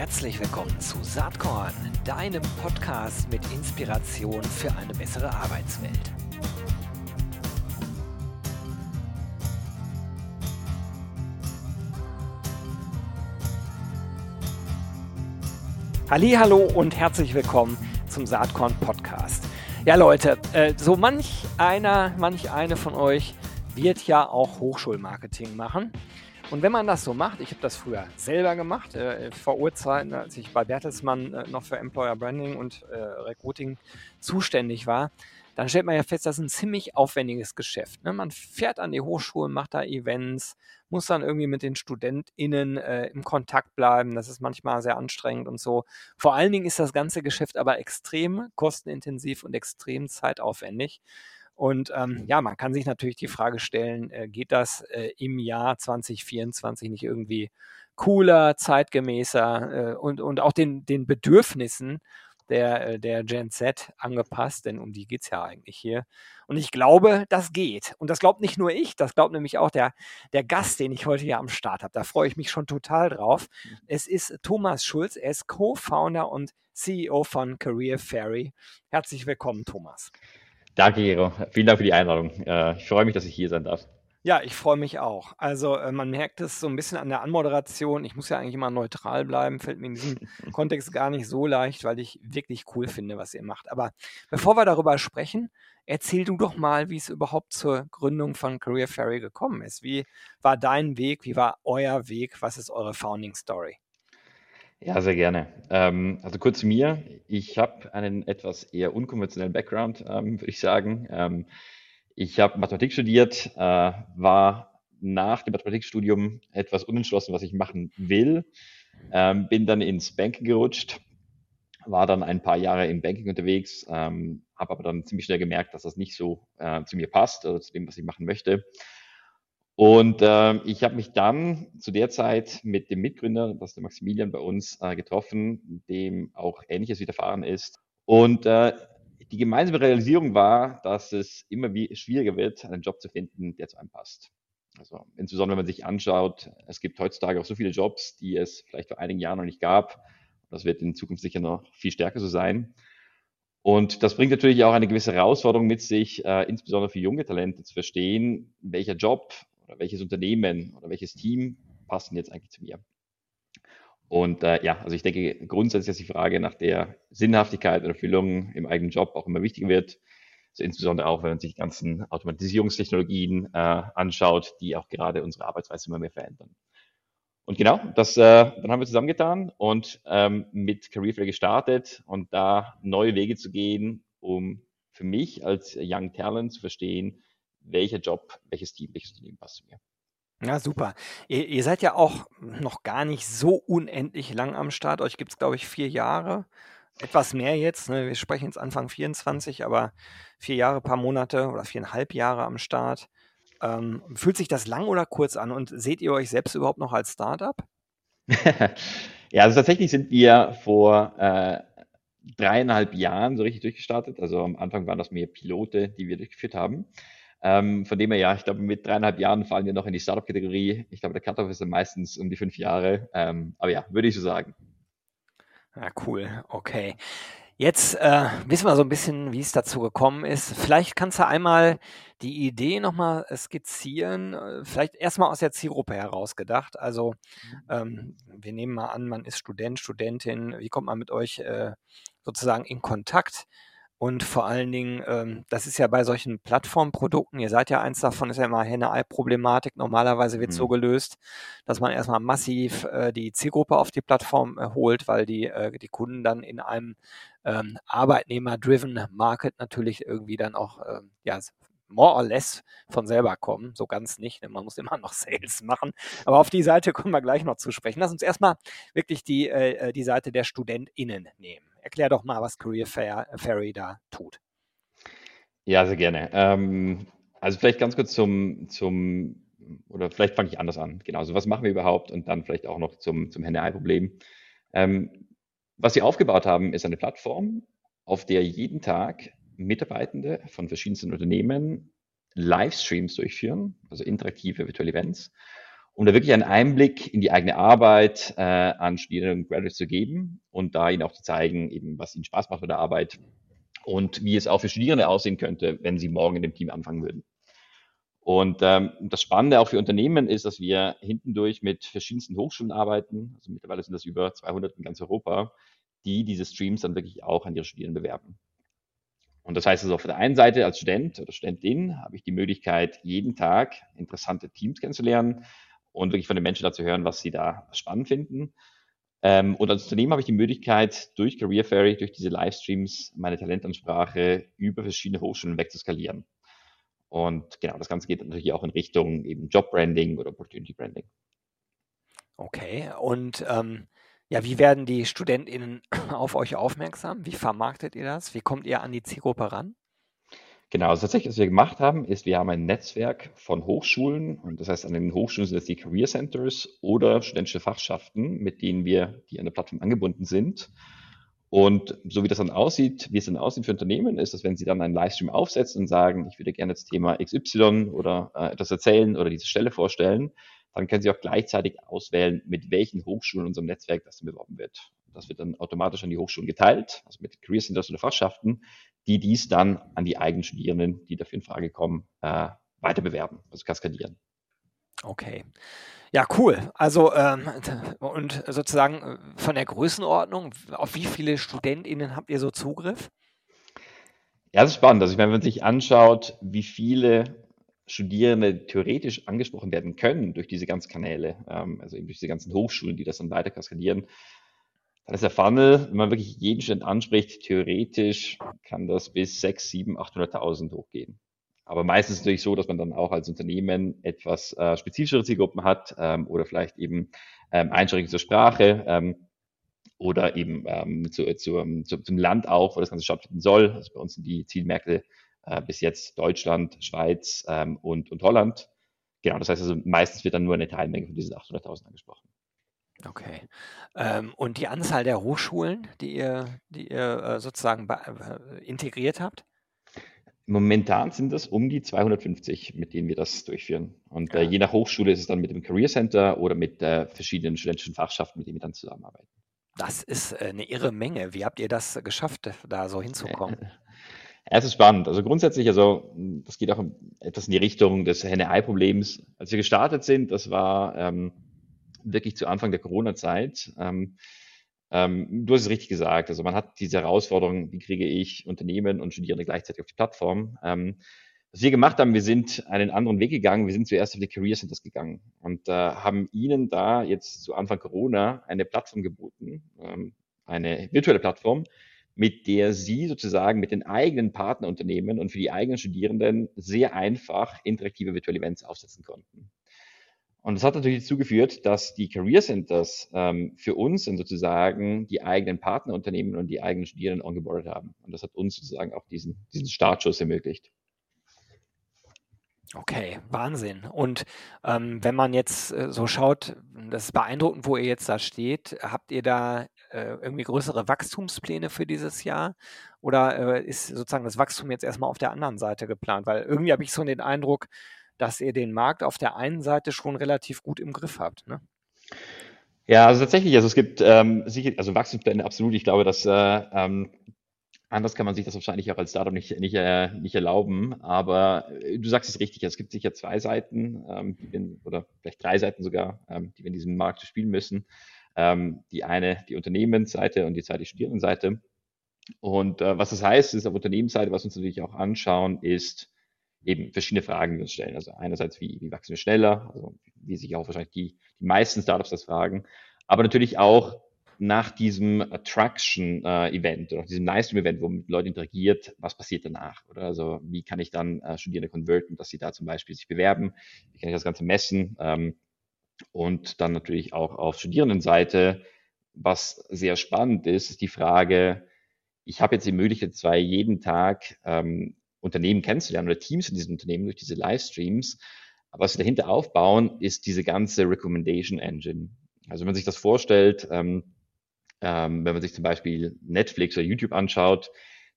Herzlich willkommen zu Saatkorn, deinem Podcast mit Inspiration für eine bessere Arbeitswelt. Hallo und herzlich willkommen zum Saatkorn Podcast. Ja Leute, äh, so manch einer, manch eine von euch wird ja auch Hochschulmarketing machen. Und wenn man das so macht, ich habe das früher selber gemacht, äh, vor Urzeiten, als ich bei Bertelsmann äh, noch für Employer Branding und äh, Recruiting zuständig war, dann stellt man ja fest, das ist ein ziemlich aufwendiges Geschäft. Ne? Man fährt an die Hochschulen, macht da Events, muss dann irgendwie mit den StudentInnen äh, im Kontakt bleiben. Das ist manchmal sehr anstrengend und so. Vor allen Dingen ist das ganze Geschäft aber extrem kostenintensiv und extrem zeitaufwendig. Und ähm, ja, man kann sich natürlich die Frage stellen, äh, geht das äh, im Jahr 2024 nicht irgendwie cooler, zeitgemäßer äh, und, und auch den, den Bedürfnissen der, äh, der Gen Z angepasst, denn um die geht es ja eigentlich hier. Und ich glaube, das geht. Und das glaubt nicht nur ich, das glaubt nämlich auch der, der Gast, den ich heute hier am Start habe. Da freue ich mich schon total drauf. Es ist Thomas Schulz, er ist Co-Founder und CEO von Career Fairy. Herzlich willkommen, Thomas. Danke, Gero. Vielen Dank für die Einladung. Äh, ich freue mich, dass ich hier sein darf. Ja, ich freue mich auch. Also äh, man merkt es so ein bisschen an der Anmoderation. Ich muss ja eigentlich immer neutral bleiben, fällt mir in diesem Kontext gar nicht so leicht, weil ich wirklich cool finde, was ihr macht. Aber bevor wir darüber sprechen, erzähl du doch mal, wie es überhaupt zur Gründung von Career Fairy gekommen ist. Wie war dein Weg? Wie war euer Weg? Was ist eure Founding Story? Ja, sehr gerne. Ähm, also kurz zu mir. Ich habe einen etwas eher unkonventionellen Background, ähm, würde ich sagen. Ähm, ich habe Mathematik studiert, äh, war nach dem Mathematikstudium etwas unentschlossen, was ich machen will. Ähm, bin dann ins Banking gerutscht, war dann ein paar Jahre im Banking unterwegs, ähm, habe aber dann ziemlich schnell gemerkt, dass das nicht so äh, zu mir passt oder zu dem, was ich machen möchte und äh, ich habe mich dann zu der Zeit mit dem Mitgründer, das ist der Maximilian bei uns, äh, getroffen, dem auch Ähnliches widerfahren ist. Und äh, die gemeinsame Realisierung war, dass es immer wie schwieriger wird, einen Job zu finden, der zu einem passt. Also insbesondere, wenn man sich anschaut, es gibt heutzutage auch so viele Jobs, die es vielleicht vor einigen Jahren noch nicht gab. Das wird in Zukunft sicher noch viel stärker so sein. Und das bringt natürlich auch eine gewisse Herausforderung mit sich, äh, insbesondere für junge Talente zu verstehen, welcher Job oder welches Unternehmen oder welches Team passen jetzt eigentlich zu mir. Und äh, ja, also ich denke, grundsätzlich ist die Frage nach der Sinnhaftigkeit oder Erfüllung im eigenen Job auch immer wichtiger wird. Also insbesondere auch, wenn man sich die ganzen Automatisierungstechnologien äh, anschaut, die auch gerade unsere Arbeitsweise immer mehr verändern. Und genau, das äh, dann haben wir zusammengetan und ähm, mit Careerflare gestartet und da neue Wege zu gehen, um für mich als Young Talent zu verstehen, welcher Job, welches Team, welches Unternehmen passt zu mir. Ja, super. Ihr, ihr seid ja auch noch gar nicht so unendlich lang am Start. Euch gibt es, glaube ich, vier Jahre. Etwas mehr jetzt. Ne? Wir sprechen jetzt Anfang 24, aber vier Jahre, paar Monate oder viereinhalb Jahre am Start. Ähm, fühlt sich das lang oder kurz an und seht ihr euch selbst überhaupt noch als Startup? ja, also tatsächlich sind wir vor äh, dreieinhalb Jahren so richtig durchgestartet. Also am Anfang waren das mehr Pilote, die wir durchgeführt haben. Ähm, von dem her, ja, ich glaube, mit dreieinhalb Jahren fallen wir noch in die Startup-Kategorie. Ich glaube, der Cut-Off ist dann meistens um die fünf Jahre. Ähm, aber ja, würde ich so sagen. Ja, cool. Okay. Jetzt äh, wissen wir so ein bisschen, wie es dazu gekommen ist. Vielleicht kannst du einmal die Idee nochmal skizzieren, äh, vielleicht erstmal aus der Zielgruppe heraus gedacht. Also ähm, wir nehmen mal an, man ist Student, Studentin. Wie kommt man mit euch äh, sozusagen in Kontakt? Und vor allen Dingen, ähm, das ist ja bei solchen Plattformprodukten, ihr seid ja eins davon, ist ja immer Henne-Ei-Problematik. Normalerweise wird es mhm. so gelöst, dass man erstmal massiv äh, die Zielgruppe auf die Plattform äh, holt, weil die, äh, die Kunden dann in einem ähm, Arbeitnehmer-driven Market natürlich irgendwie dann auch äh, ja, more or less von selber kommen. So ganz nicht. Denn man muss immer noch Sales machen. Aber auf die Seite kommen wir gleich noch zu sprechen. Lass uns erstmal wirklich die, äh, äh die Seite der StudentInnen nehmen. Erklär doch mal, was Career Fair, Ferry da tut. Ja, sehr gerne. Ähm, also vielleicht ganz kurz zum, zum oder vielleicht fange ich anders an. Genau, also was machen wir überhaupt und dann vielleicht auch noch zum, zum Henne-Ei-Problem. Ähm, was sie aufgebaut haben, ist eine Plattform, auf der jeden Tag Mitarbeitende von verschiedensten Unternehmen Livestreams durchführen, also interaktive Virtual Events, um da wirklich einen Einblick in die eigene Arbeit äh, an Studierenden und Graduates zu geben und da ihnen auch zu zeigen, eben was ihnen Spaß macht bei der Arbeit und wie es auch für Studierende aussehen könnte, wenn sie morgen in dem Team anfangen würden. Und ähm, das Spannende auch für Unternehmen ist, dass wir hintendurch mit verschiedensten Hochschulen arbeiten. Also mittlerweile sind das über 200 in ganz Europa, die diese Streams dann wirklich auch an ihre Studierenden bewerben. Und das heißt also auf der einen Seite als Student oder Studentin habe ich die Möglichkeit, jeden Tag interessante Teams kennenzulernen und wirklich von den Menschen dazu hören, was sie da spannend finden. Ähm, und als Unternehmen habe ich die Möglichkeit, durch Career Fairy, durch diese Livestreams, meine Talentansprache über verschiedene Hochschulen wegzuskalieren. Und genau, das Ganze geht natürlich auch in Richtung eben Job Branding oder Opportunity Branding. Okay, und ähm, ja, wie werden die StudentInnen auf euch aufmerksam? Wie vermarktet ihr das? Wie kommt ihr an die Zielgruppe ran? Genau, also tatsächlich, was wir gemacht haben, ist, wir haben ein Netzwerk von Hochschulen und das heißt, an den Hochschulen sind es die Career Centers oder studentische Fachschaften, mit denen wir, die an der Plattform angebunden sind. Und so wie das dann aussieht, wie es dann aussieht für Unternehmen, ist, dass wenn sie dann einen Livestream aufsetzen und sagen, ich würde gerne das Thema XY oder äh, etwas erzählen oder diese Stelle vorstellen, dann können Sie auch gleichzeitig auswählen, mit welchen Hochschulen in unserem Netzwerk das beworben wird. Das wird dann automatisch an die Hochschulen geteilt, also mit Career Centers oder Fachschaften, die dies dann an die eigenen Studierenden, die dafür in Frage kommen, äh, weiter bewerben, also kaskadieren. Okay. Ja, cool. Also ähm, und sozusagen äh, von der Größenordnung, auf wie viele StudentInnen habt ihr so Zugriff? Ja, das ist spannend. Also ich meine, wenn man sich anschaut, wie viele Studierende theoretisch angesprochen werden können durch diese ganzen Kanäle, ähm, also eben durch diese ganzen Hochschulen, die das dann weiter kaskadieren, dann ist der Funnel, wenn man wirklich jeden Student anspricht, theoretisch kann das bis 6, 7, 800.000 hochgehen. Aber meistens ist es natürlich so, dass man dann auch als Unternehmen etwas äh, spezifischere Zielgruppen hat ähm, oder vielleicht eben ähm, Einschränkungen zur Sprache ähm, oder eben ähm, zu, zu, zu, zum Land auch, wo das Ganze stattfinden soll. Also bei uns sind die Zielmärkte äh, bis jetzt Deutschland, Schweiz ähm, und, und Holland. Genau, das heißt also, meistens wird dann nur eine Teilmenge von diesen 800.000 angesprochen. Okay. Ähm, und die Anzahl der Hochschulen, die ihr, die ihr äh, sozusagen äh, integriert habt? Momentan sind das um die 250, mit denen wir das durchführen. Und äh, je nach Hochschule ist es dann mit dem Career Center oder mit äh, verschiedenen studentischen Fachschaften, mit denen wir dann zusammenarbeiten. Das ist äh, eine irre Menge. Wie habt ihr das geschafft, da so hinzukommen? es ist spannend. Also grundsätzlich, also das geht auch etwas in die Richtung des Henne-Ei-Problems. Als wir gestartet sind, das war ähm, wirklich zu Anfang der Corona-Zeit. Ähm, ähm, du hast es richtig gesagt. Also man hat diese Herausforderung, wie kriege ich Unternehmen und Studierende gleichzeitig auf die Plattform. Ähm, was wir gemacht haben, wir sind einen anderen Weg gegangen. Wir sind zuerst auf die Career Centers gegangen und äh, haben ihnen da jetzt zu Anfang Corona eine Plattform geboten, ähm, eine virtuelle Plattform, mit der sie sozusagen mit den eigenen Partnerunternehmen und für die eigenen Studierenden sehr einfach interaktive virtuelle Events aufsetzen konnten. Und das hat natürlich dazu geführt, dass die Career Centers ähm, für uns sozusagen die eigenen Partnerunternehmen und die eigenen Studierenden ongeboardet haben. Und das hat uns sozusagen auch diesen, diesen Startschuss ermöglicht. Okay, Wahnsinn. Und ähm, wenn man jetzt äh, so schaut, das ist beeindruckend, wo ihr jetzt da steht. Habt ihr da äh, irgendwie größere Wachstumspläne für dieses Jahr? Oder äh, ist sozusagen das Wachstum jetzt erstmal auf der anderen Seite geplant? Weil irgendwie habe ich so den Eindruck, dass ihr den Markt auf der einen Seite schon relativ gut im Griff habt. Ne? Ja, also tatsächlich, also es gibt ähm, sicher, also Wachstumspläne absolut. Ich glaube, dass äh, ähm, anders kann man sich das wahrscheinlich auch als Startup nicht, nicht, äh, nicht erlauben. Aber äh, du sagst es richtig, es gibt sicher zwei Seiten, ähm, wir, oder vielleicht drei Seiten sogar, ähm, die wir in diesem Markt spielen müssen. Ähm, die eine, die Unternehmensseite und die zweite, die Studierendenseite. Und äh, was das heißt, ist auf Unternehmensseite, was wir uns natürlich auch anschauen, ist, eben verschiedene Fragen, die uns stellen. Also einerseits, wie, wie wachsen wir schneller, also wie sich auch wahrscheinlich die, die meisten Startups das fragen, aber natürlich auch nach diesem Attraction-Event äh, oder diesem Nice-Event, wo mit Leuten interagiert, was passiert danach? Oder also wie kann ich dann äh, Studierende konverten, dass sie da zum Beispiel sich bewerben? Wie kann ich das Ganze messen? Ähm, und dann natürlich auch auf Studierendenseite, was sehr spannend ist, ist die Frage, ich habe jetzt die Möglichkeit, zwar jeden Tag ähm, Unternehmen kennenzulernen oder Teams in diesen Unternehmen durch diese Livestreams. Aber was sie dahinter aufbauen, ist diese ganze Recommendation Engine. Also wenn man sich das vorstellt, ähm, ähm, wenn man sich zum Beispiel Netflix oder YouTube anschaut,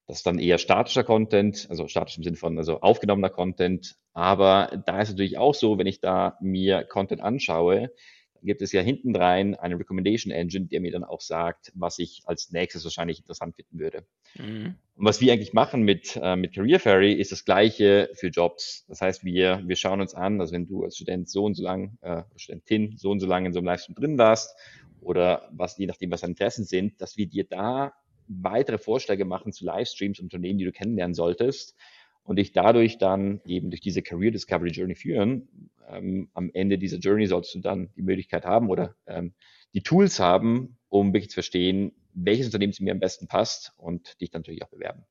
Das ist dann eher statischer Content, also statisch im Sinne von also aufgenommener Content. Aber da ist natürlich auch so, wenn ich da mir Content anschaue, gibt es ja hinten rein eine Recommendation Engine, der mir dann auch sagt, was ich als nächstes wahrscheinlich interessant finden würde. Mhm. Und was wir eigentlich machen mit, äh, mit Career Ferry ist das Gleiche für Jobs. Das heißt, wir, wir schauen uns an, also wenn du als Student so und so lang, äh, Studentin so und so lange in so einem Livestream drin warst oder was, je nachdem, was deine Interessen sind, dass wir dir da weitere Vorschläge machen zu Livestreams, Unternehmen, die du kennenlernen solltest und dich dadurch dann eben durch diese Career Discovery Journey führen. Ähm, am Ende dieser Journey sollst du dann die Möglichkeit haben oder ähm, die Tools haben, um wirklich zu verstehen, welches Unternehmen zu mir am besten passt und dich dann natürlich auch bewerben.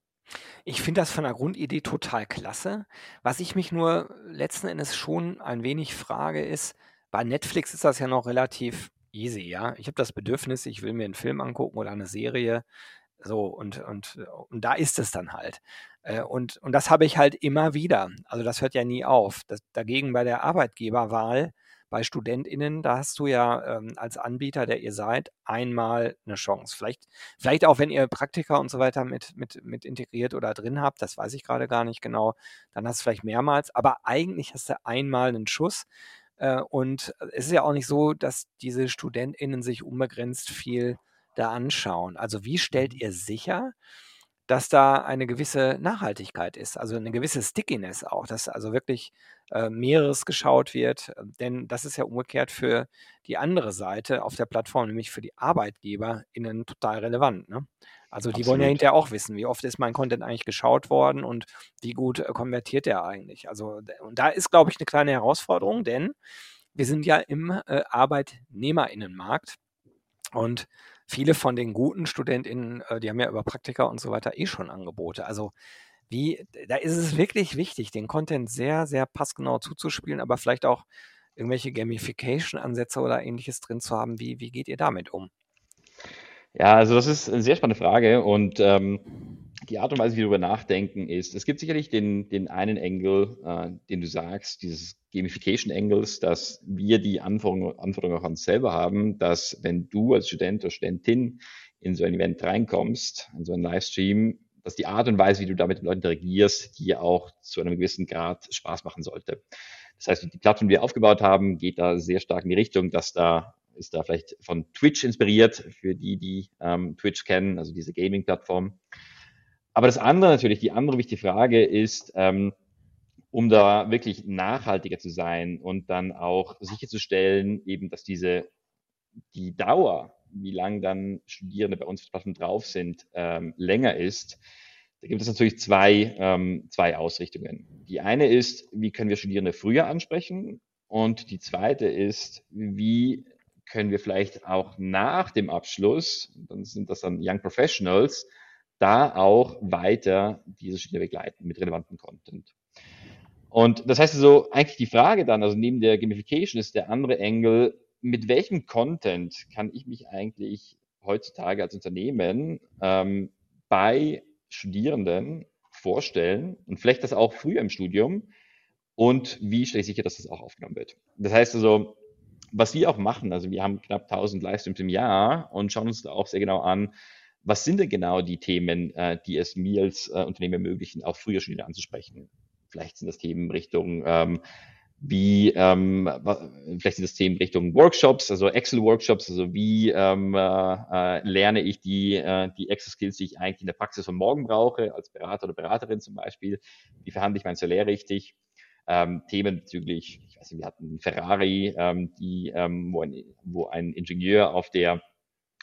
Ich finde das von der Grundidee total klasse. Was ich mich nur letzten Endes schon ein wenig frage, ist, bei Netflix ist das ja noch relativ easy, ja. Ich habe das Bedürfnis, ich will mir einen Film angucken oder eine Serie. So, und, und, und da ist es dann halt. Äh, und, und das habe ich halt immer wieder. Also das hört ja nie auf. Das, dagegen bei der Arbeitgeberwahl, bei StudentInnen, da hast du ja ähm, als Anbieter, der ihr seid, einmal eine Chance. Vielleicht, vielleicht auch, wenn ihr Praktika und so weiter mit, mit, mit integriert oder drin habt, das weiß ich gerade gar nicht genau, dann hast du vielleicht mehrmals, aber eigentlich hast du einmal einen Schuss. Äh, und es ist ja auch nicht so, dass diese StudentInnen sich unbegrenzt viel da anschauen. Also wie stellt mhm. ihr sicher, dass da eine gewisse Nachhaltigkeit ist, also eine gewisse Stickiness auch, dass also wirklich äh, mehreres geschaut wird, äh, denn das ist ja umgekehrt für die andere Seite auf der Plattform, nämlich für die ArbeitgeberInnen total relevant. Ne? Also die Absolut. wollen ja hinterher auch wissen, wie oft ist mein Content eigentlich geschaut worden und wie gut äh, konvertiert der eigentlich. Also und da ist, glaube ich, eine kleine Herausforderung, denn wir sind ja im äh, ArbeitnehmerInnenmarkt und viele von den guten StudentInnen, äh, die haben ja über Praktika und so weiter eh schon Angebote. Also wie, da ist es wirklich wichtig, den Content sehr, sehr passgenau zuzuspielen, aber vielleicht auch irgendwelche Gamification-Ansätze oder ähnliches drin zu haben. Wie, wie geht ihr damit um? Ja, also das ist eine sehr spannende Frage und ähm, die Art und Weise, wie wir darüber nachdenken, ist, es gibt sicherlich den, den einen Engel, äh, den du sagst, dieses Gamification Angles, dass wir die Anforderungen, Anforderungen auch an uns selber haben, dass wenn du als Student oder Studentin in so ein Event reinkommst, in so einen Livestream, dass die Art und Weise, wie du da mit den Leuten interagierst, dir auch zu einem gewissen Grad Spaß machen sollte. Das heißt, die Plattform, die wir aufgebaut haben, geht da sehr stark in die Richtung, dass da ist da vielleicht von Twitch inspiriert, für die, die ähm, Twitch kennen, also diese Gaming-Plattform. Aber das andere natürlich, die andere wichtige Frage ist, ähm, um da wirklich nachhaltiger zu sein und dann auch sicherzustellen, eben, dass diese, die Dauer, wie lang dann Studierende bei uns drauf sind, ähm, länger ist, da gibt es natürlich zwei, ähm, zwei Ausrichtungen. Die eine ist, wie können wir Studierende früher ansprechen? Und die zweite ist, wie können wir vielleicht auch nach dem Abschluss, dann sind das dann Young Professionals, da auch weiter diese Studierende begleiten mit relevantem Content. Und das heißt also, eigentlich die Frage dann, also neben der Gamification ist der andere Engel, mit welchem Content kann ich mich eigentlich heutzutage als Unternehmen ähm, bei Studierenden vorstellen und vielleicht das auch früher im Studium und wie stelle ich sicher, dass das auch aufgenommen wird. Das heißt also, was wir auch machen, also wir haben knapp 1000 Livestreams im Jahr und schauen uns da auch sehr genau an, was sind denn genau die Themen, äh, die es mir als äh, Unternehmen ermöglichen, auch früher schon wieder anzusprechen. Vielleicht sind das Themen Richtung ähm, wie ähm, vielleicht sind das Themen Richtung Workshops, also Excel-Workshops, also wie ähm, äh, lerne ich die, äh, die Excel-Skills, die ich eigentlich in der Praxis von morgen brauche, als Berater oder Beraterin zum Beispiel, wie verhandle ich mein Salär richtig, ähm, Themen bezüglich, ich weiß nicht, wir hatten Ferrari, ähm, die, ähm, wo, ein, wo ein Ingenieur auf der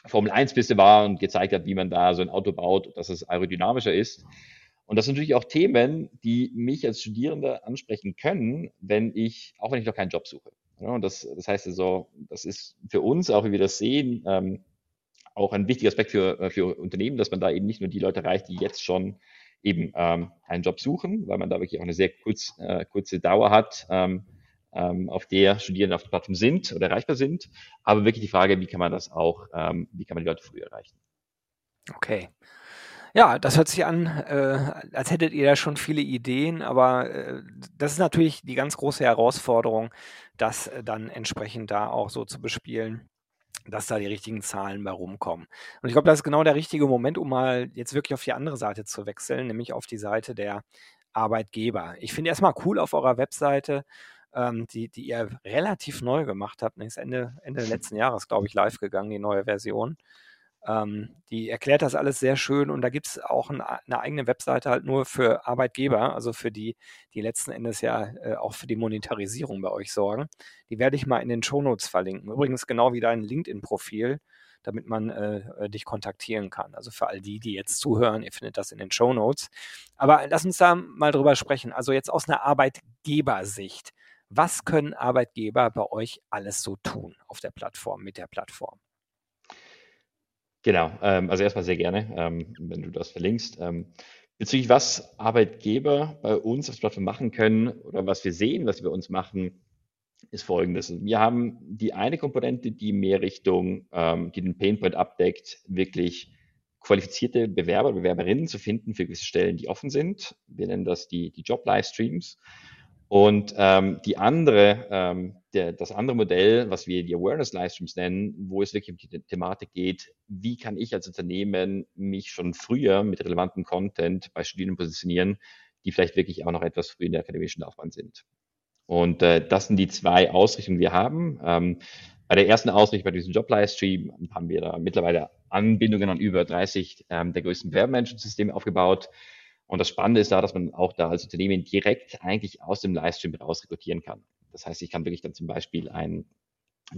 Formel 1 Piste war und gezeigt hat, wie man da so ein Auto baut, dass es aerodynamischer ist. Und das sind natürlich auch Themen, die mich als Studierender ansprechen können, wenn ich, auch wenn ich noch keinen Job suche. Ja, und das, das heißt also, das ist für uns, auch wie wir das sehen, ähm, auch ein wichtiger Aspekt für, äh, für Unternehmen, dass man da eben nicht nur die Leute erreicht, die jetzt schon eben ähm, einen Job suchen, weil man da wirklich auch eine sehr kurz, äh, kurze Dauer hat, ähm, ähm, auf der Studierende auf der Plattform sind oder erreichbar sind. Aber wirklich die Frage, wie kann man das auch, ähm, wie kann man die Leute früher erreichen? Okay. Ja, das hört sich an, äh, als hättet ihr da schon viele Ideen, aber äh, das ist natürlich die ganz große Herausforderung, das äh, dann entsprechend da auch so zu bespielen, dass da die richtigen Zahlen bei rumkommen. Und ich glaube, das ist genau der richtige Moment, um mal jetzt wirklich auf die andere Seite zu wechseln, nämlich auf die Seite der Arbeitgeber. Ich finde erstmal cool auf eurer Webseite, ähm, die, die ihr relativ neu gemacht habt. Ist Ende, Ende letzten Jahres, glaube ich, live gegangen, die neue Version. Ähm, die erklärt das alles sehr schön und da gibt es auch ein, eine eigene Webseite halt nur für Arbeitgeber, also für die, die letzten Endes ja äh, auch für die Monetarisierung bei euch sorgen. Die werde ich mal in den Shownotes verlinken. Übrigens genau wie dein LinkedIn-Profil, damit man äh, äh, dich kontaktieren kann. Also für all die, die jetzt zuhören, ihr findet das in den Shownotes. Aber lass uns da mal drüber sprechen. Also jetzt aus einer Arbeitgebersicht. Was können Arbeitgeber bei euch alles so tun auf der Plattform, mit der Plattform? Genau, ähm, also erstmal sehr gerne, ähm, wenn du das verlinkst. Ähm, bezüglich was Arbeitgeber bei uns auf der Plattform machen können oder was wir sehen, was sie bei uns machen, ist folgendes. Wir haben die eine Komponente, die mehr Richtung, ähm, die den Painpoint abdeckt, wirklich qualifizierte Bewerber, Bewerberinnen zu finden für gewisse Stellen, die offen sind. Wir nennen das die, die Job-Livestreams. Und ähm, die andere, ähm, der, das andere Modell, was wir die Awareness Livestreams nennen, wo es wirklich um die Thematik geht, wie kann ich als Unternehmen mich schon früher mit relevantem Content bei Studierenden positionieren, die vielleicht wirklich auch noch etwas früher in der akademischen Laufbahn sind. Und äh, das sind die zwei Ausrichtungen, die wir haben. Ähm, bei der ersten Ausrichtung, bei diesem Job-Livestream, haben wir da mittlerweile Anbindungen an über 30 ähm, der größten Bewerbermanagementsysteme aufgebaut. Und das Spannende ist da, dass man auch da als Unternehmen direkt eigentlich aus dem Livestream raus rekrutieren kann. Das heißt, ich kann wirklich dann zum Beispiel ein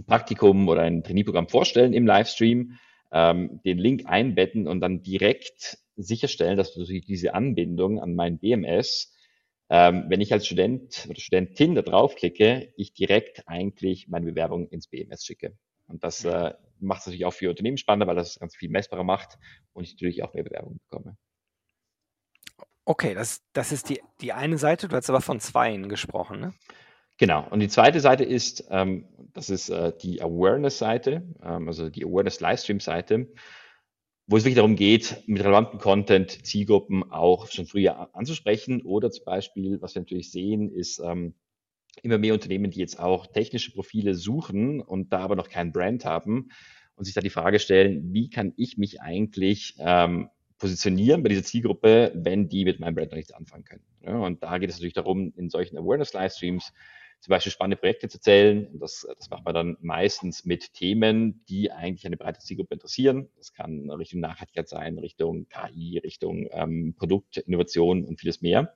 Praktikum oder ein Trainee-Programm vorstellen im Livestream, ähm, den Link einbetten und dann direkt sicherstellen, dass durch diese Anbindung an mein BMS, ähm, wenn ich als Student oder Studentin da draufklicke, ich direkt eigentlich meine Bewerbung ins BMS schicke. Und das äh, macht es natürlich auch für Unternehmen spannender, weil das ganz viel messbarer macht und ich natürlich auch mehr Bewerbungen bekomme. Okay, das, das ist die, die eine Seite. Du hast aber von zweien gesprochen, ne? Genau. Und die zweite Seite ist, ähm, das ist äh, die Awareness-Seite, ähm, also die Awareness-Livestream-Seite, wo es wirklich darum geht, mit relevanten Content Zielgruppen auch schon früher anzusprechen. Oder zum Beispiel, was wir natürlich sehen, ist ähm, immer mehr Unternehmen, die jetzt auch technische Profile suchen und da aber noch kein Brand haben und sich da die Frage stellen, wie kann ich mich eigentlich ähm, positionieren bei dieser Zielgruppe, wenn die mit meinem Brand noch nichts anfangen können. Ja, und da geht es natürlich darum, in solchen Awareness-Livestreams zum Beispiel spannende Projekte zu zählen. Und das, das macht man dann meistens mit Themen, die eigentlich eine breite Zielgruppe interessieren. Das kann Richtung Nachhaltigkeit sein, Richtung KI, Richtung ähm, Produktinnovation und vieles mehr.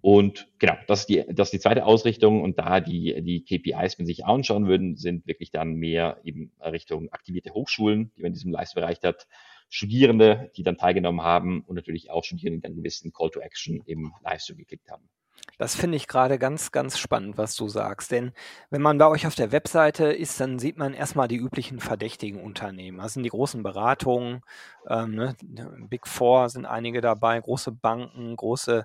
Und genau, das ist, die, das ist die zweite Ausrichtung. Und da die, die KPIs, wenn Sie sich anschauen würden, sind wirklich dann mehr eben Richtung aktivierte Hochschulen, die man in diesem Leistungsbereich hat Studierende, die dann teilgenommen haben und natürlich auch Studierende, die einen gewissen Call to Action im Livestream geklickt haben. Das finde ich gerade ganz, ganz spannend, was du sagst. Denn wenn man bei euch auf der Webseite ist, dann sieht man erstmal die üblichen verdächtigen Unternehmen. Das sind die großen Beratungen, ähm, ne? Big Four sind einige dabei, große Banken, große,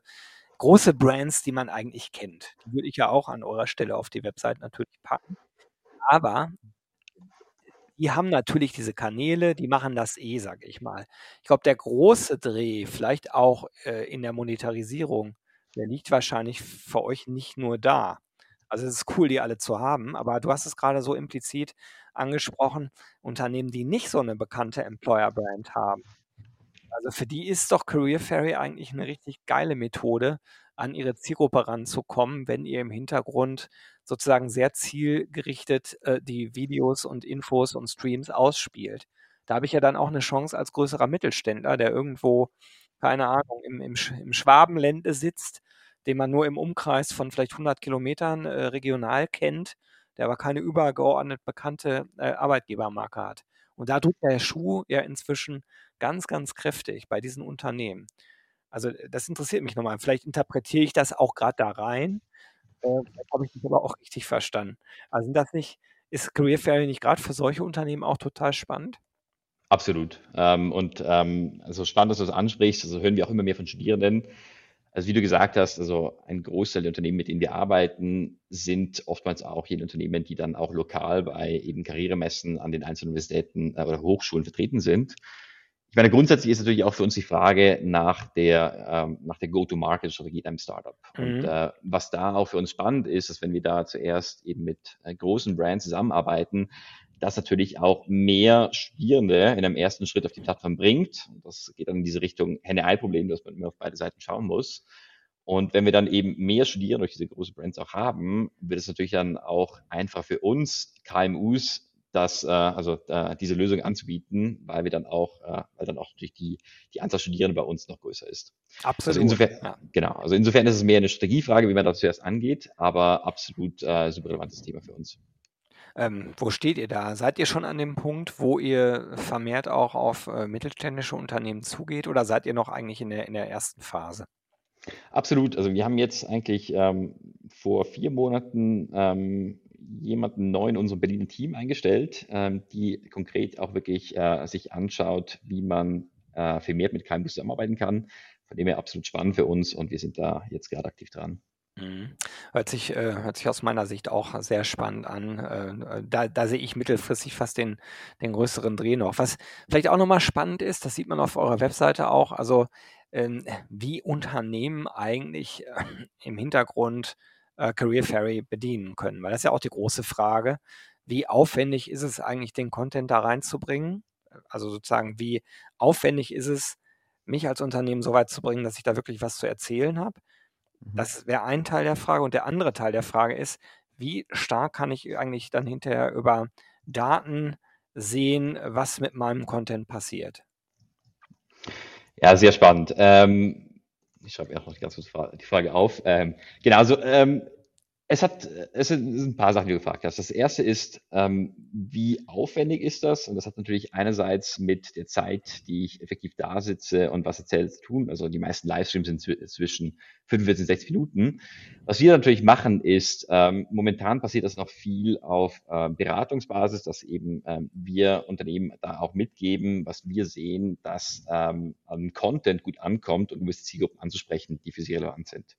große Brands, die man eigentlich kennt. Die würde ich ja auch an eurer Stelle auf die Webseite natürlich packen. Aber die haben natürlich diese Kanäle, die machen das eh, sage ich mal. Ich glaube, der große Dreh, vielleicht auch äh, in der Monetarisierung, der liegt wahrscheinlich für euch nicht nur da. Also es ist cool, die alle zu haben, aber du hast es gerade so implizit angesprochen, Unternehmen, die nicht so eine bekannte Employer-Brand haben. Also für die ist doch Career Fairy eigentlich eine richtig geile Methode, an ihre Zielgruppe ranzukommen, wenn ihr im Hintergrund sozusagen sehr zielgerichtet äh, die Videos und Infos und Streams ausspielt. Da habe ich ja dann auch eine Chance als größerer Mittelständler, der irgendwo, keine Ahnung, im, im, im Schwabenlände sitzt, den man nur im Umkreis von vielleicht 100 Kilometern äh, regional kennt, der aber keine übergeordnet bekannte äh, Arbeitgebermarke hat. Und da drückt der Schuh ja inzwischen ganz, ganz kräftig bei diesen Unternehmen. Also das interessiert mich nochmal. Vielleicht interpretiere ich das auch gerade da rein. Äh, habe ich dich aber auch richtig verstanden. Also sind das nicht, ist Career Fair nicht gerade für solche Unternehmen auch total spannend? Absolut. Ähm, und ähm, also spannend, dass du das ansprichst. Also hören wir auch immer mehr von Studierenden. Also wie du gesagt hast, also ein Großteil der Unternehmen, mit denen wir arbeiten, sind oftmals auch jene Unternehmen, die dann auch lokal bei eben Karrieremessen an den einzelnen Universitäten äh, oder Hochschulen vertreten sind. ich meine, grundsätzlich ist natürlich auch für uns die Frage nach der, ähm, nach der Go-to-Market-Strategie in einem Startup. Mhm. Und äh, was da auch für uns spannend ist, ist, wenn wir da zuerst eben mit äh, großen Brands zusammenarbeiten, das natürlich auch mehr Studierende in einem ersten Schritt auf die Plattform bringt. Das geht dann in diese Richtung Henne-Ei-Problem, dass man immer auf beide Seiten schauen muss. Und wenn wir dann eben mehr Studierende durch diese großen Brands auch haben, wird es natürlich dann auch einfach für uns KMUs das, äh, also äh, diese Lösung anzubieten, weil wir dann auch, äh, weil dann auch natürlich die, die Anzahl Studierende bei uns noch größer ist. Absolut. Also insofern, ja. genau, also insofern ist es mehr eine Strategiefrage, wie man das zuerst angeht, aber absolut äh, super relevantes Thema für uns. Ähm, wo steht ihr da? Seid ihr schon an dem Punkt, wo ihr vermehrt auch auf äh, mittelständische Unternehmen zugeht oder seid ihr noch eigentlich in der, in der ersten Phase? Absolut. Also wir haben jetzt eigentlich ähm, vor vier Monaten ähm, jemanden neu in unserem Berliner Team eingestellt, ähm, die konkret auch wirklich äh, sich anschaut, wie man äh, vermehrt mit KMU zusammenarbeiten kann. Von dem her absolut spannend für uns und wir sind da jetzt gerade aktiv dran. Mhm. Hört sich, äh, hört sich aus meiner Sicht auch sehr spannend an. Äh, da, da sehe ich mittelfristig fast den, den größeren Dreh noch. Was vielleicht auch nochmal spannend ist, das sieht man auf eurer Webseite auch, also ähm, wie Unternehmen eigentlich äh, im Hintergrund Career Ferry bedienen können. Weil das ist ja auch die große Frage, wie aufwendig ist es eigentlich, den Content da reinzubringen? Also sozusagen, wie aufwendig ist es, mich als Unternehmen so weit zu bringen, dass ich da wirklich was zu erzählen habe? Mhm. Das wäre ein Teil der Frage. Und der andere Teil der Frage ist, wie stark kann ich eigentlich dann hinterher über Daten sehen, was mit meinem Content passiert? Ja, sehr spannend. Ähm, ich schreibe noch ganz kurz die Frage auf. Ähm, genau, also ähm, es hat, es sind ein paar Sachen, die du gefragt hast. Das erste ist, ähm, wie aufwendig ist das? Und das hat natürlich einerseits mit der Zeit, die ich effektiv da sitze und was erzähle zu tun. Also die meisten Livestreams sind zwischen 45 und 60 Minuten. Was wir natürlich machen ist, ähm, momentan passiert das noch viel auf äh, Beratungsbasis, dass eben ähm, wir Unternehmen da auch mitgeben, was wir sehen, dass ähm, an Content gut ankommt und um Zielgruppen anzusprechen, die für sie relevant sind.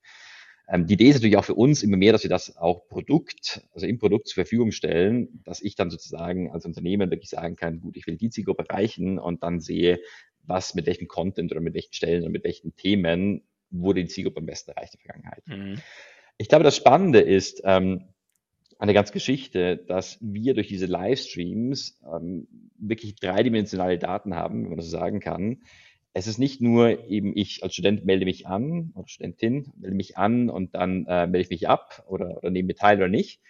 Ähm, die Idee ist natürlich auch für uns immer mehr, dass wir das auch Produkt, also im Produkt zur Verfügung stellen, dass ich dann sozusagen als Unternehmen wirklich sagen kann, gut, ich will die Zielgruppe erreichen und dann sehe, was mit welchem Content oder mit welchen Stellen oder mit welchen Themen wurde die Zielgruppe am besten erreicht in der Vergangenheit. Mhm. Ich glaube, das Spannende ist ähm, an der ganzen Geschichte, dass wir durch diese Livestreams ähm, wirklich dreidimensionale Daten haben, wenn man das so sagen kann, es ist nicht nur eben ich als Student melde mich an oder Studentin melde mich an und dann äh, melde ich mich ab oder, oder nehme teil oder nicht,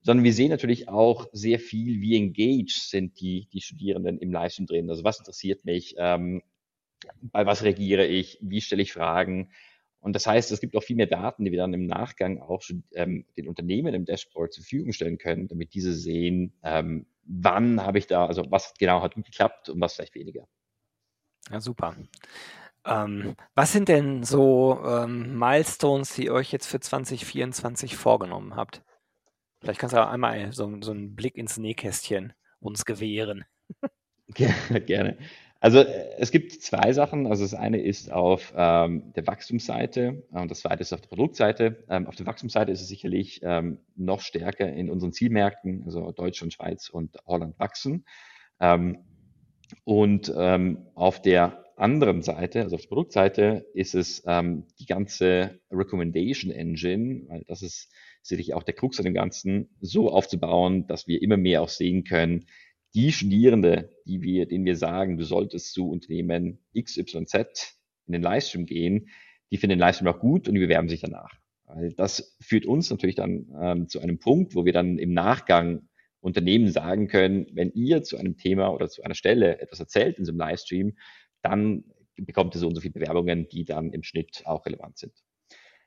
sondern wir sehen natürlich auch sehr viel, wie engaged sind die, die Studierenden im Livestream drin. Also was interessiert mich, ähm, bei was reagiere ich, wie stelle ich Fragen. Und das heißt, es gibt auch viel mehr Daten, die wir dann im Nachgang auch ähm, den Unternehmen im Dashboard zur Verfügung stellen können, damit diese sehen, ähm, wann habe ich da, also was genau hat gut geklappt und was vielleicht weniger. Ja, super. Ähm, was sind denn so ähm, Milestones, die ihr euch jetzt für 2024 vorgenommen habt? Vielleicht kannst du auch einmal so, so einen Blick ins Nähkästchen uns gewähren. Gerne. Also äh, es gibt zwei Sachen. Also das eine ist auf ähm, der Wachstumsseite und das zweite ist auf der Produktseite. Ähm, auf der Wachstumsseite ist es sicherlich ähm, noch stärker in unseren Zielmärkten, also Deutschland, Schweiz und Holland wachsen. Ähm, und ähm, auf der anderen Seite, also auf der Produktseite, ist es ähm, die ganze Recommendation Engine, weil das ist sicherlich auch der Krux an dem Ganzen, so aufzubauen, dass wir immer mehr auch sehen können, die Studierende, die wir, denen wir sagen, du solltest zu Unternehmen XYZ in den Livestream gehen, die finden den Livestream auch gut und die bewerben sich danach. Weil das führt uns natürlich dann ähm, zu einem Punkt, wo wir dann im Nachgang Unternehmen sagen können, wenn ihr zu einem Thema oder zu einer Stelle etwas erzählt in so einem Livestream, dann bekommt ihr so und so viele Bewerbungen, die dann im Schnitt auch relevant sind.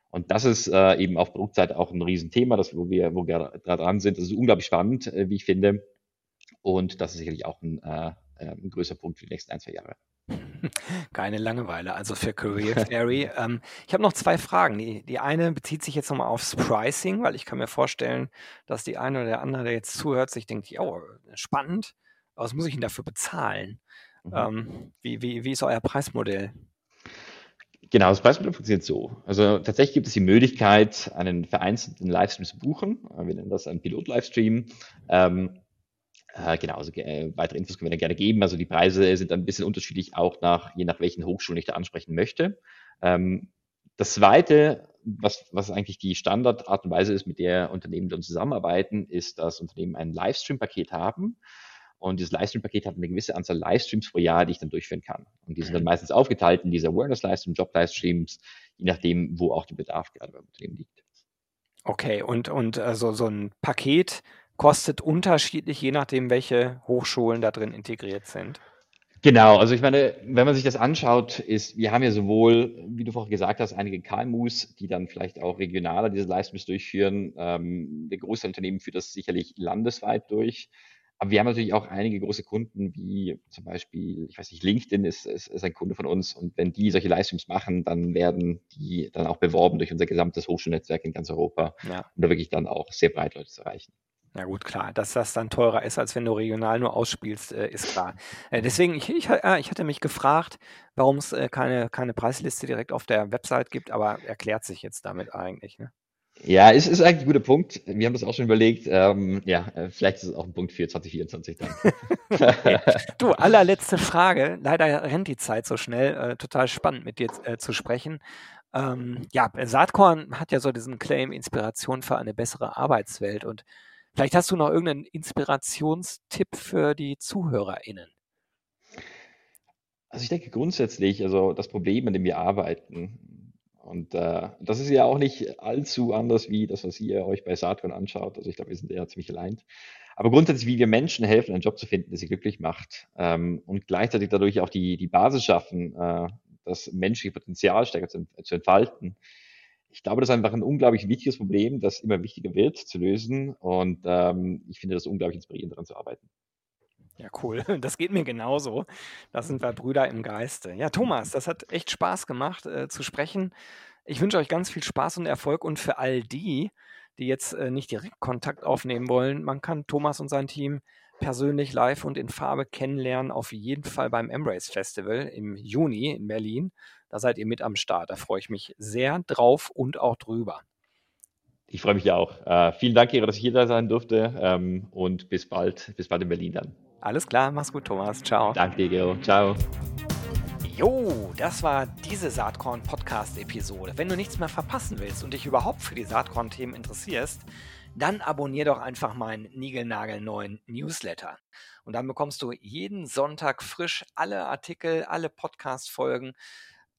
Und das ist äh, eben auf Produktseite auch ein Riesenthema, das, wo wir, wo wir dran sind. Das ist unglaublich spannend, äh, wie ich finde. Und das ist sicherlich auch ein, äh, äh ein größer Punkt für die nächsten ein, zwei Jahre. Keine Langeweile, also für Career Fairy. ähm, ich habe noch zwei Fragen. Die, die eine bezieht sich jetzt nochmal aufs Pricing, weil ich kann mir vorstellen, dass die eine oder der andere, der jetzt zuhört, sich denkt, oh, spannend, was muss ich denn dafür bezahlen? Mhm. Ähm, wie, wie, wie ist euer Preismodell? Genau, das Preismodell funktioniert so. Also tatsächlich gibt es die Möglichkeit, einen vereinzelten Livestream zu buchen. Wir nennen das einen Pilot-Livestream. Ähm, Äh, genau, also äh, weitere Infos können wir dann gerne geben. Also die Preise sind ein bisschen unterschiedlich, auch nach, je nach welchen Hochschulen ich da ansprechen möchte. Ähm, das zweite, was, was eigentlich die Standardart und Weise ist, mit der Unternehmen dann zusammenarbeiten, ist, dass Unternehmen ein Livestream-Paket haben. Und dieses Livestream-Paket hat eine gewisse Anzahl Livestreams pro Jahr, die ich dann durchführen kann. Und die sind dann mhm. meistens aufgeteilt in diese Awareness-Livestreams, Job-Livestreams, je nachdem, wo auch der Bedarf gerade beim Unternehmen liegt. Okay, und, und also so ein Paket kostet unterschiedlich, je nachdem, welche Hochschulen da drin integriert sind. Genau, also ich meine, wenn man sich das anschaut, ist, wir haben ja sowohl, wie du vorhin gesagt hast, einige KMUs, die dann vielleicht auch regionaler diese Livestreams durchführen. Ähm, der große Unternehmen führt das sicherlich landesweit durch. Aber wir haben natürlich auch einige große Kunden, wie zum Beispiel, ich weiß nicht, LinkedIn ist, ist, ist ein Kunde von uns. Und wenn die solche Livestreams machen, dann werden die dann auch beworben durch unser gesamtes Hochschulnetzwerk in ganz Europa, ja. um da wirklich dann auch sehr breit Leute zu erreichen. Na gut, klar, dass das dann teurer ist, als wenn du regional nur ausspielst, äh, ist klar. Äh, deswegen, ich, ich, äh, ich hatte mich gefragt, warum es äh, keine, keine Preisliste direkt auf der Website gibt, aber erklärt sich jetzt damit eigentlich. Ne? Ja, es ist eigentlich ein guter Punkt. Wir haben das auch schon überlegt. Ähm, ja, äh, vielleicht ist es auch ein Punkt für 2024 dann. Du, allerletzte Frage. Leider rennt die Zeit so schnell. Äh, total spannend mit dir äh, zu sprechen. Ähm, ja, Saatkorn hat ja so diesen Claim Inspiration für eine bessere Arbeitswelt und Vielleicht hast du noch irgendeinen Inspirationstipp für die ZuhörerInnen. Also ich denke grundsätzlich, also das Problem, an dem wir arbeiten, und äh, das ist ja auch nicht allzu anders wie das, was ihr euch bei Saturn anschaut. Also ich glaube, wir sind ja ziemlich allein. Aber grundsätzlich, wie wir Menschen helfen, einen Job zu finden, der sie glücklich macht ähm, und gleichzeitig dadurch auch die, die Basis schaffen, äh, das menschliche Potenzial stärker zu, zu entfalten, ich glaube, das ist einfach ein unglaublich wichtiges Problem, das immer wichtiger wird zu lösen. Und ähm, ich finde das unglaublich inspirierend, daran zu arbeiten. Ja, cool. Das geht mir genauso. Da sind wir Brüder im Geiste. Ja, Thomas, das hat echt Spaß gemacht äh, zu sprechen. Ich wünsche euch ganz viel Spaß und Erfolg und für all die, die jetzt äh, nicht direkt Kontakt aufnehmen wollen, man kann Thomas und sein Team persönlich live und in Farbe kennenlernen, auf jeden Fall beim Embrace Festival im Juni in Berlin. Da seid ihr mit am Start. Da freue ich mich sehr drauf und auch drüber. Ich freue mich ja auch. Äh, vielen Dank, Gero, dass ich hier da sein durfte ähm, und bis bald, bis bald in Berlin dann. Alles klar, mach's gut, Thomas. Ciao. Danke Gero. Ciao. Jo, das war diese Saatkorn-Podcast-Episode. Wenn du nichts mehr verpassen willst und dich überhaupt für die Saatkorn-Themen interessierst, dann abonnier doch einfach meinen niegelnagelneuen Newsletter. Und dann bekommst du jeden Sonntag frisch alle Artikel, alle Podcast-Folgen